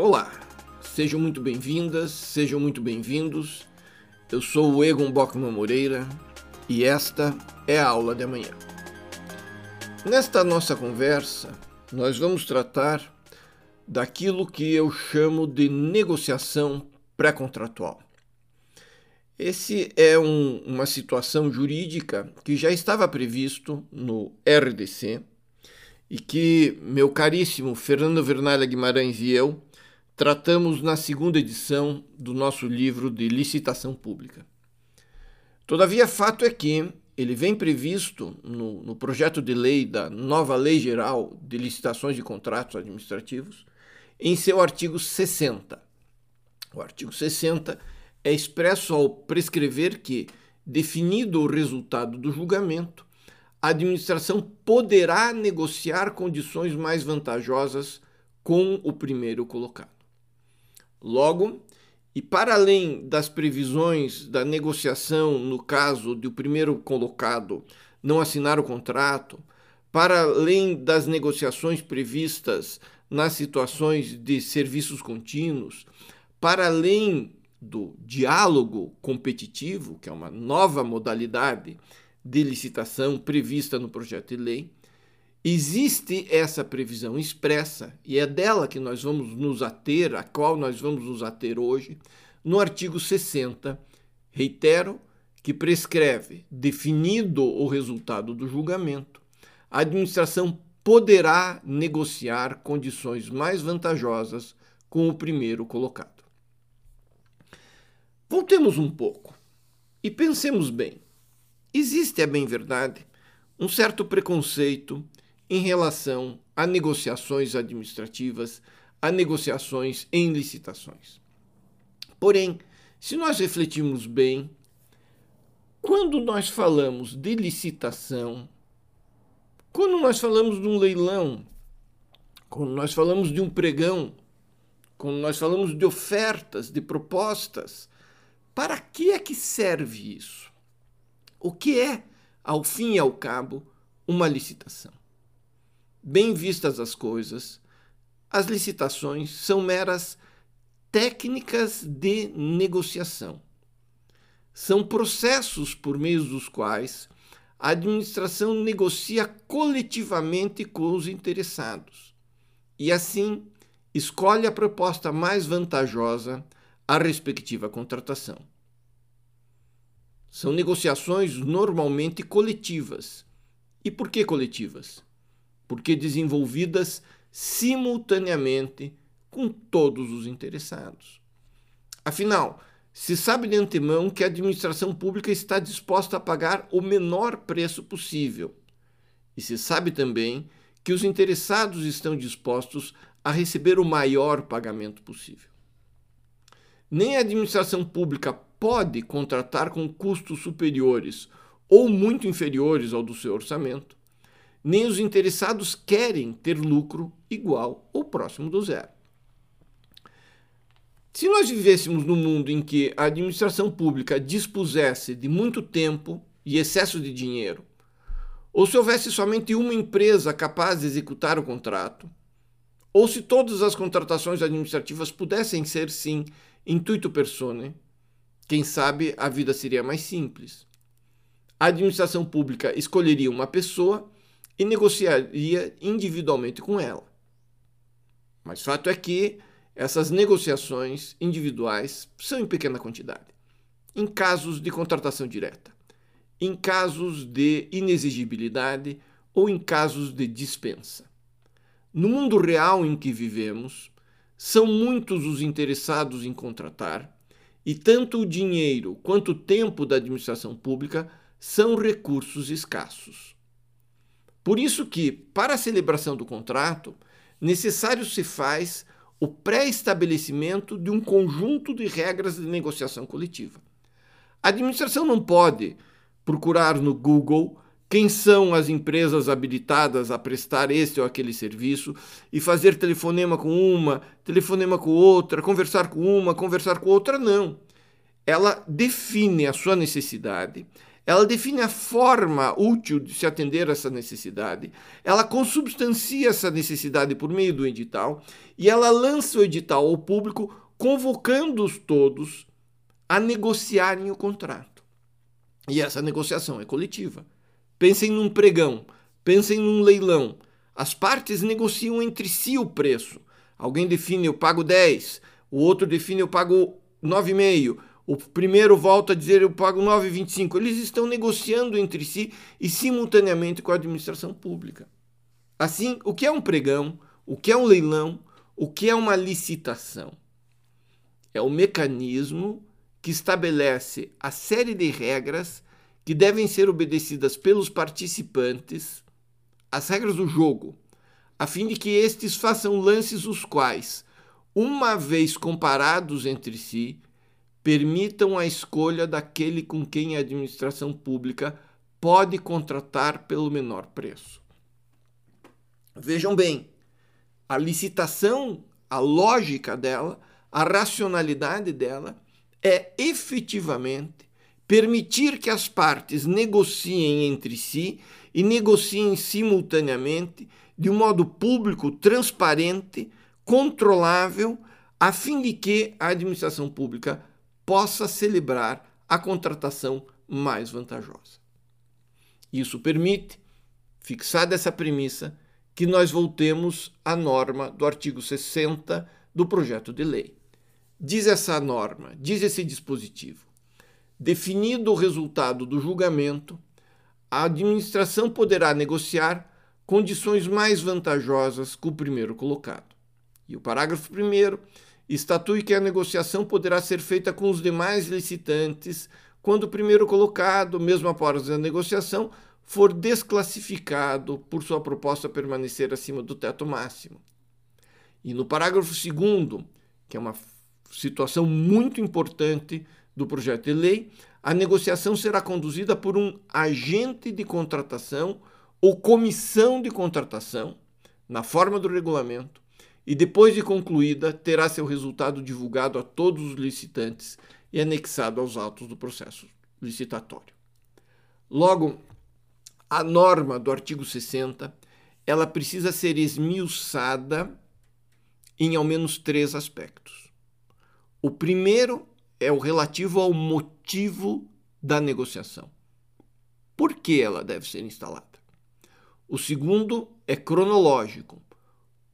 Olá, sejam muito bem-vindas, sejam muito bem-vindos. Eu sou o Egon Bockman Moreira e esta é a aula de amanhã. Nesta nossa conversa, nós vamos tratar daquilo que eu chamo de negociação pré-contratual. Esse é um, uma situação jurídica que já estava previsto no RDC e que meu caríssimo Fernando Vernalha Guimarães e eu tratamos na segunda edição do nosso livro de licitação pública. Todavia, fato é que ele vem previsto no, no projeto de lei da nova Lei Geral de Licitações de Contratos Administrativos em seu artigo 60. O artigo 60 é expresso ao prescrever que, definido o resultado do julgamento, a administração poderá negociar condições mais vantajosas com o primeiro colocado. Logo, e para além das previsões da negociação no caso de o primeiro colocado não assinar o contrato, para além das negociações previstas nas situações de serviços contínuos, para além do diálogo competitivo, que é uma nova modalidade de licitação prevista no projeto de lei, existe essa previsão expressa, e é dela que nós vamos nos ater, a qual nós vamos nos ater hoje, no artigo 60, reitero, que prescreve, definido o resultado do julgamento, a administração poderá negociar condições mais vantajosas com o primeiro colocado. Voltemos um pouco e pensemos bem. Existe, é bem verdade, um certo preconceito em relação a negociações administrativas, a negociações em licitações. Porém, se nós refletirmos bem, quando nós falamos de licitação, quando nós falamos de um leilão, quando nós falamos de um pregão, quando nós falamos de ofertas, de propostas, para que é que serve isso? O que é, ao fim e ao cabo, uma licitação? Bem vistas as coisas, as licitações são meras técnicas de negociação. São processos por meio dos quais a administração negocia coletivamente com os interessados e, assim, escolhe a proposta mais vantajosa a respectiva contratação. São negociações normalmente coletivas. E por que coletivas? Porque desenvolvidas simultaneamente com todos os interessados. Afinal, se sabe de antemão que a administração pública está disposta a pagar o menor preço possível. E se sabe também que os interessados estão dispostos a receber o maior pagamento possível. Nem a administração pública pode contratar com custos superiores ou muito inferiores ao do seu orçamento, nem os interessados querem ter lucro igual ou próximo do zero. Se nós vivêssemos num mundo em que a administração pública dispusesse de muito tempo e excesso de dinheiro, ou se houvesse somente uma empresa capaz de executar o contrato, ou se todas as contratações administrativas pudessem ser, sim, intuito persone, quem sabe a vida seria mais simples. A administração pública escolheria uma pessoa e negociaria individualmente com ela. Mas fato é que essas negociações individuais são em pequena quantidade. Em casos de contratação direta, em casos de inexigibilidade ou em casos de dispensa. No mundo real em que vivemos, são muitos os interessados em contratar, e tanto o dinheiro quanto o tempo da administração pública são recursos escassos. Por isso que, para a celebração do contrato, necessário se faz o pré-estabelecimento de um conjunto de regras de negociação coletiva. A administração não pode procurar no Google quem são as empresas habilitadas a prestar este ou aquele serviço e fazer telefonema com uma, telefonema com outra, conversar com uma, conversar com outra, não. Ela define a sua necessidade, ela define a forma útil de se atender a essa necessidade, ela consubstancia essa necessidade por meio do edital e ela lança o edital ao público, convocando-os todos a negociarem o contrato. E essa negociação é coletiva. Pensem num pregão, pensem num leilão. As partes negociam entre si o preço. Alguém define eu pago 10, o outro define eu pago 9,5, o primeiro volta a dizer eu pago 9,25. Eles estão negociando entre si e simultaneamente com a administração pública. Assim, o que é um pregão? O que é um leilão? O que é uma licitação? É o mecanismo que estabelece a série de regras que devem ser obedecidas pelos participantes, as regras do jogo, a fim de que estes façam lances os quais, uma vez comparados entre si, permitam a escolha daquele com quem a administração pública pode contratar pelo menor preço. Vejam bem, a licitação, a lógica dela, a racionalidade dela é efetivamente permitir que as partes negociem entre si e negociem simultaneamente de um modo público, transparente, controlável, a fim de que a administração pública possa celebrar a contratação mais vantajosa. Isso permite, fixada essa premissa, que nós voltemos à norma do artigo 60 do projeto de lei. Diz essa norma, diz esse dispositivo: definido o resultado do julgamento, a administração poderá negociar condições mais vantajosas com o primeiro colocado. E o parágrafo 1 estatui que a negociação poderá ser feita com os demais licitantes quando o primeiro colocado, mesmo após a negociação, for desclassificado por sua proposta permanecer acima do teto máximo. E no parágrafo 2, que é uma situação muito importante do projeto de lei, a negociação será conduzida por um agente de contratação ou comissão de contratação, na forma do regulamento, e depois de concluída, terá seu resultado divulgado a todos os licitantes e anexado aos autos do processo licitatório. Logo, a norma do artigo 60, ela precisa ser esmiuçada em ao menos três aspectos. O primeiro é o relativo ao motivo da negociação. Por que ela deve ser instalada? O segundo é cronológico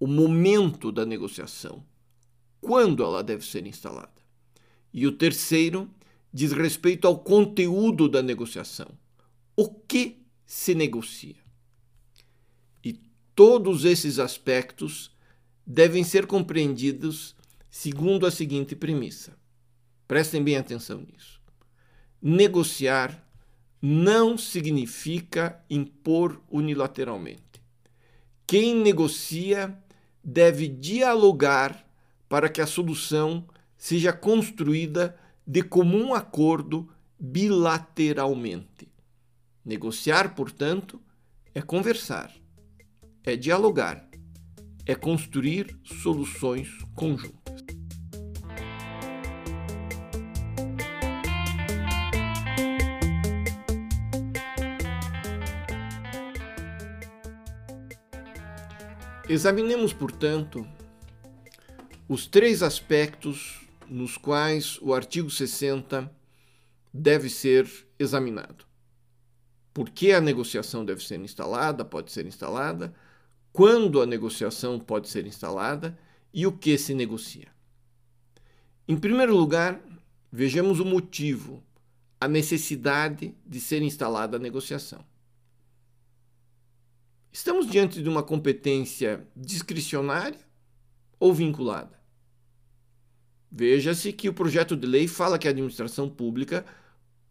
o momento da negociação, quando ela deve ser instalada. E o terceiro diz respeito ao conteúdo da negociação. O que se negocia? E todos esses aspectos devem ser compreendidos segundo a seguinte premissa. Prestem bem atenção nisso. Negociar não significa impor unilateralmente. Quem negocia deve dialogar para que a solução seja construída de comum acordo bilateralmente. Negociar, portanto, é conversar, é dialogar, é construir soluções conjuntas. Examinemos, portanto, os três aspectos nos quais o artigo 60 deve ser examinado. Por que a negociação deve ser instalada, pode ser instalada, quando a negociação pode ser instalada e o que se negocia. Em primeiro lugar, vejamos o motivo, a necessidade de ser instalada a negociação. Estamos diante de uma competência discricionária ou vinculada? Veja-se que o projeto de lei fala que a administração pública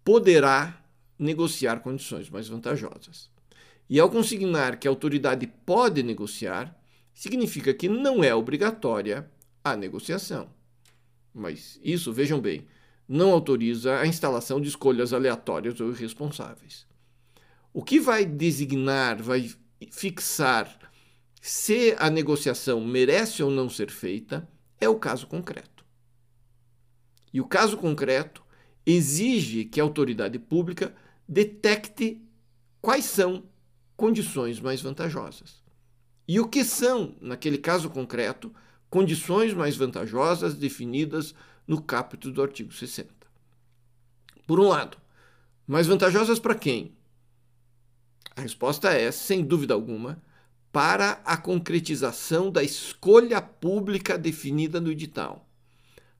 poderá negociar condições mais vantajosas. E ao consignar que a autoridade pode negociar, significa que não é obrigatória a negociação. Mas isso, vejam bem, não autoriza a instalação de escolhas aleatórias ou irresponsáveis. O que vai designar, vai fixar se a negociação merece ou não ser feita é o caso concreto. E o caso concreto exige que a autoridade pública detecte quais são condições mais vantajosas. E o que são, naquele caso concreto, condições mais vantajosas definidas no capítulo do artigo 60. Por um lado, mais vantajosas para quem? A resposta é, sem dúvida alguma, para a concretização da escolha pública definida no edital,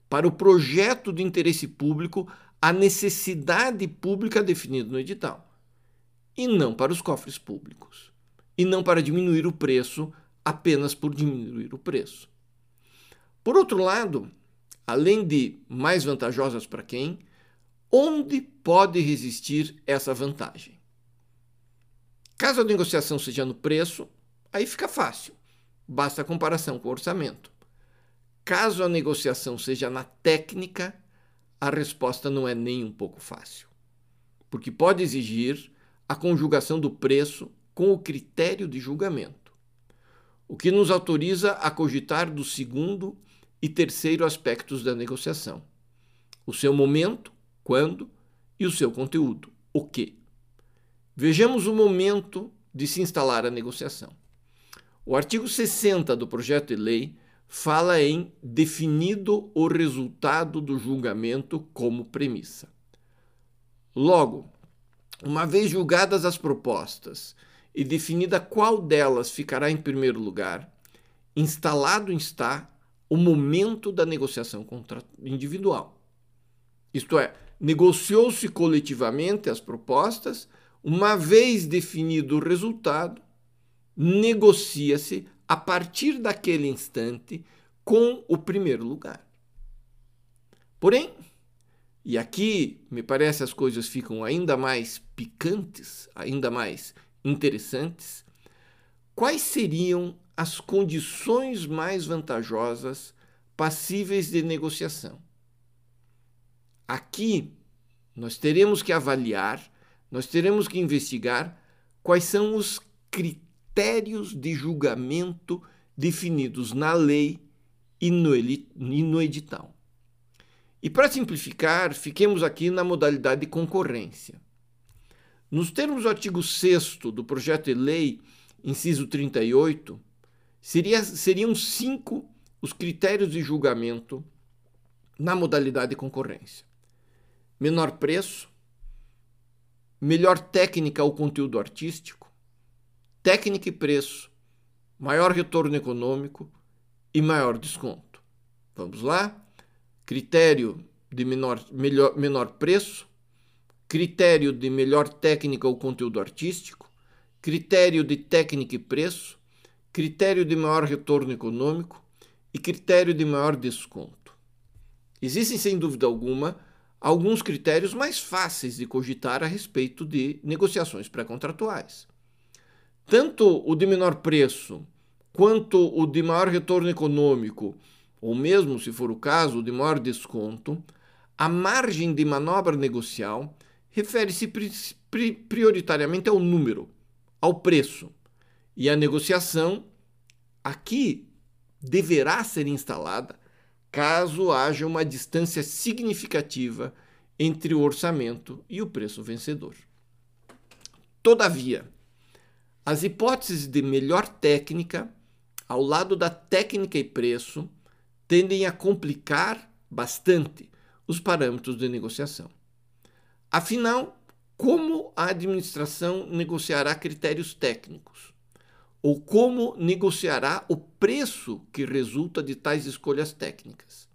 para o projeto de interesse público, a necessidade pública definida no edital, e não para os cofres públicos, e não para diminuir o preço apenas por diminuir o preço. Por outro lado, além de mais vantajosas para quem, onde pode resistir essa vantagem? Caso a negociação seja no preço, aí fica fácil, basta a comparação com o orçamento. Caso a negociação seja na técnica, a resposta não é nem um pouco fácil, porque pode exigir a conjugação do preço com o critério de julgamento, o que nos autoriza a cogitar do segundo e terceiro aspectos da negociação: o seu momento, quando, e o seu conteúdo, o que. Vejamos o momento de se instalar a negociação. O artigo 60 do projeto de lei fala em definido o resultado do julgamento como premissa. Logo, uma vez julgadas as propostas e definida qual delas ficará em primeiro lugar, instalado está o momento da negociação individual. Isto é, negociou-se coletivamente as propostas, uma vez definido o resultado, negocia-se a partir daquele instante com o primeiro lugar. Porém, e aqui me parece as coisas ficam ainda mais picantes, ainda mais interessantes, quais seriam as condições mais vantajosas passíveis de negociação? Aqui nós teremos que avaliar, nós teremos que investigar quais são os critérios de julgamento definidos na lei e no, edital. E para simplificar, fiquemos aqui na modalidade de concorrência. Nos termos do artigo 6 do projeto de lei, inciso 38, seria, seriam cinco os critérios de julgamento na modalidade de concorrência menor preço, melhor técnica ou conteúdo artístico, técnica e preço, maior retorno econômico e maior desconto. Vamos lá? Critério de menor, melhor, menor preço, critério de melhor técnica ou conteúdo artístico, critério de técnica e preço, critério de maior retorno econômico e critério de maior desconto. Existem, sem dúvida alguma, alguns critérios mais fáceis de cogitar a respeito de negociações pré-contratuais. Tanto o de menor preço quanto o de maior retorno econômico, ou mesmo, se for o caso, o de maior desconto, a margem de manobra negocial refere-se prioritariamente ao número, ao preço. E a negociação aqui deverá ser instalada caso haja uma distância significativa entre o orçamento e o preço vencedor. Todavia, as hipóteses de melhor técnica, ao lado da técnica e preço, tendem a complicar bastante os parâmetros de negociação. Afinal, como a administração negociará critérios técnicos? Ou como negociará o preço que resulta de tais escolhas técnicas.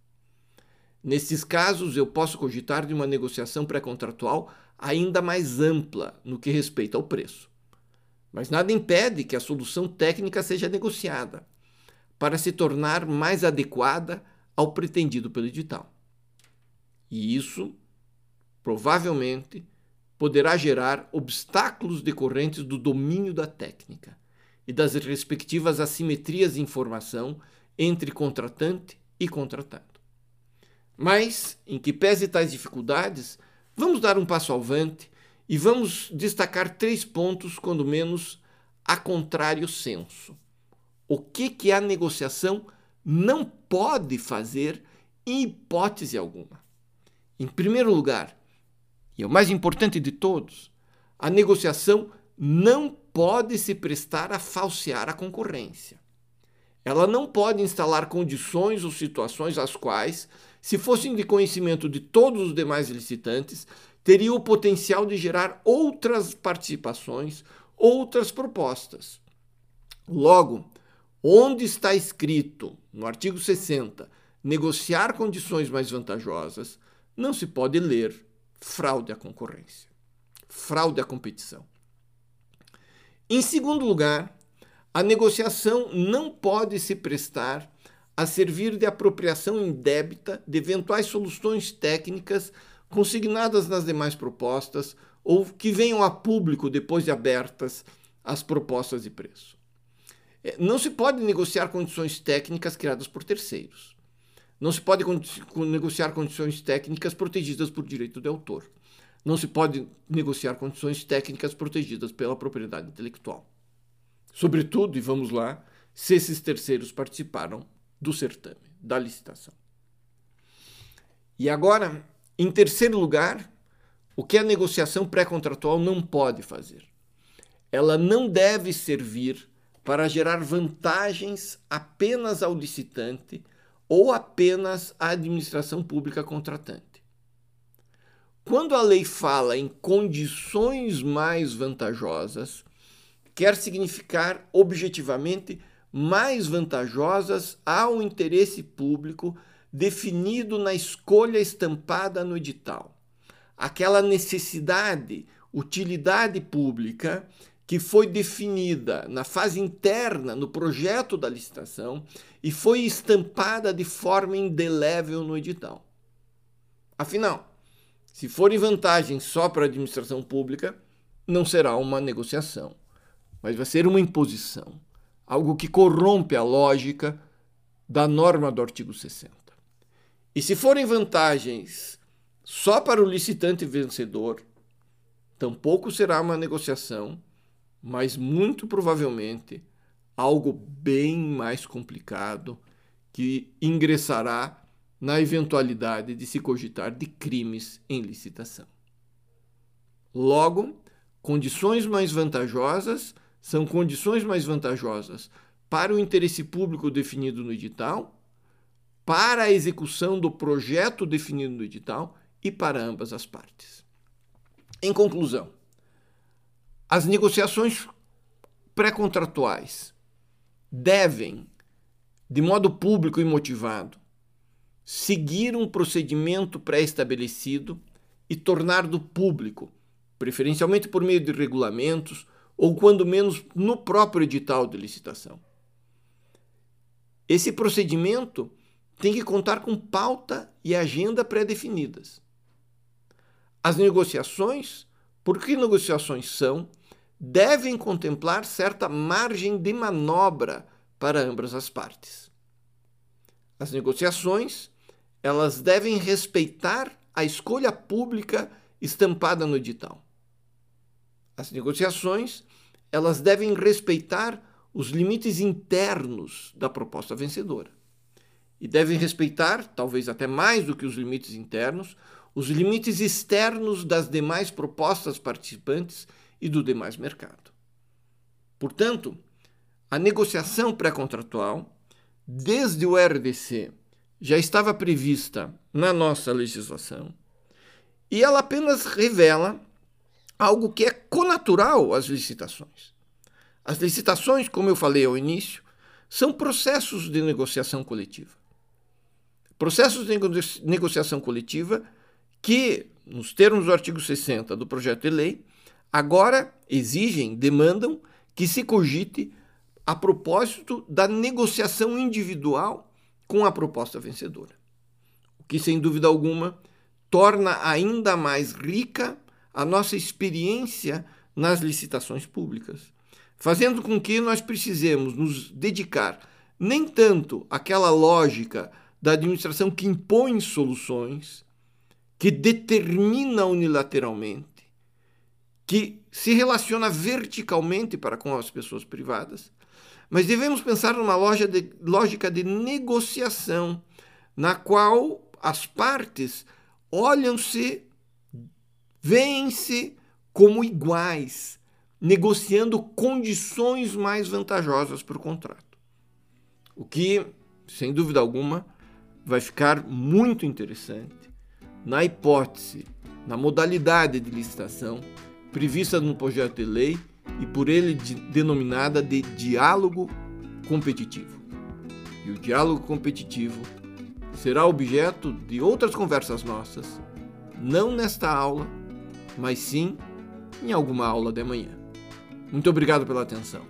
Nesses casos, eu posso cogitar de uma negociação pré-contratual ainda mais ampla no que respeita ao preço. Mas nada impede que a solução técnica seja negociada para se tornar mais adequada ao pretendido pelo edital. E isso, provavelmente, poderá gerar obstáculos decorrentes do domínio da técnica e das respectivas assimetrias de informação entre contratante e contratado. Mas, em que pese tais dificuldades, vamos dar um passo avante e vamos destacar três pontos, quando menos, a contrário senso. O que, que a negociação não pode fazer em hipótese alguma? Em primeiro lugar, e é o mais importante de todos, a negociação não pode se prestar a falsear a concorrência. Ela não pode instalar condições ou situações as quais, se fossem de conhecimento de todos os demais licitantes, teriam o potencial de gerar outras participações, outras propostas. Logo, onde está escrito, no artigo 60, negociar condições mais vantajosas, não se pode ler fraude à concorrência, fraude à competição. Em segundo lugar, a negociação não pode se prestar a servir de apropriação indébita de eventuais soluções técnicas consignadas nas demais propostas ou que venham a público depois de abertas as propostas de preço. É, não se pode negociar condições técnicas criadas por terceiros. Não se pode negociar condições técnicas protegidas por direito de autor. Não se pode negociar condições técnicas protegidas pela propriedade intelectual. Sobretudo, e vamos lá, se esses terceiros participaram do certame, da licitação. E agora, em terceiro lugar, o que a negociação pré-contratual não pode fazer? Ela não deve servir para gerar vantagens apenas ao licitante ou apenas à administração pública contratante. Quando a lei fala em condições mais vantajosas, quer significar objetivamente mais vantajosas ao interesse público definido na escolha estampada no edital. Aquela necessidade, utilidade pública que foi definida na fase interna no projeto da licitação e foi estampada de forma indelével no edital. Afinal, se forem vantagens só para a administração pública, não será uma negociação, mas vai ser uma imposição, algo que corrompe a lógica da norma do artigo 60. E se forem vantagens só para o licitante vencedor, tampouco será uma negociação, mas muito provavelmente algo bem mais complicado que ingressará na eventualidade de se cogitar de crimes em licitação. Logo, condições mais vantajosas são condições mais vantajosas para o interesse público definido no edital, para a execução do projeto definido no edital e para ambas as partes. Em conclusão, as negociações pré-contratuais devem, de modo público e motivado, seguir um procedimento pré-estabelecido e tornar-do público, preferencialmente por meio de regulamentos ou, quando menos, no próprio edital de licitação. Esse procedimento tem que contar com pauta e agenda pré-definidas. As negociações, porque negociações são, devem contemplar certa margem de manobra para ambas as partes. As negociações elas devem respeitar a escolha pública estampada no edital. As negociações, elas devem respeitar os limites internos da proposta vencedora. E devem respeitar, talvez até mais do que os limites internos, os limites externos das demais propostas participantes e do demais mercado. Portanto, a negociação pré-contratual, desde o RDC já estava prevista na nossa legislação e ela apenas revela algo que é conatural às licitações. As licitações, como eu falei ao início, são processos de negociação coletiva. Processos de negociação coletiva que, nos termos do artigo 60 do projeto de lei, agora exigem, demandam que se cogite a propósito da negociação individual com a proposta vencedora. O que, sem dúvida alguma, torna ainda mais rica a nossa experiência nas licitações públicas, fazendo com que nós precisemos nos dedicar nem tanto àquela lógica da administração que impõe soluções, que determina unilateralmente, que se relaciona verticalmente para com as pessoas privadas, mas devemos pensar numa de, lógica de negociação, na qual as partes olham-se, veem-se, como iguais, negociando condições mais vantajosas para o contrato. O que, sem dúvida alguma, vai ficar muito interessante na hipótese, na modalidade de licitação prevista no projeto de lei e por ele de, denominada de diálogo competitivo. E o diálogo competitivo será objeto de outras conversas nossas, não nesta aula, mas sim em alguma aula de manhã. Muito obrigado pela atenção.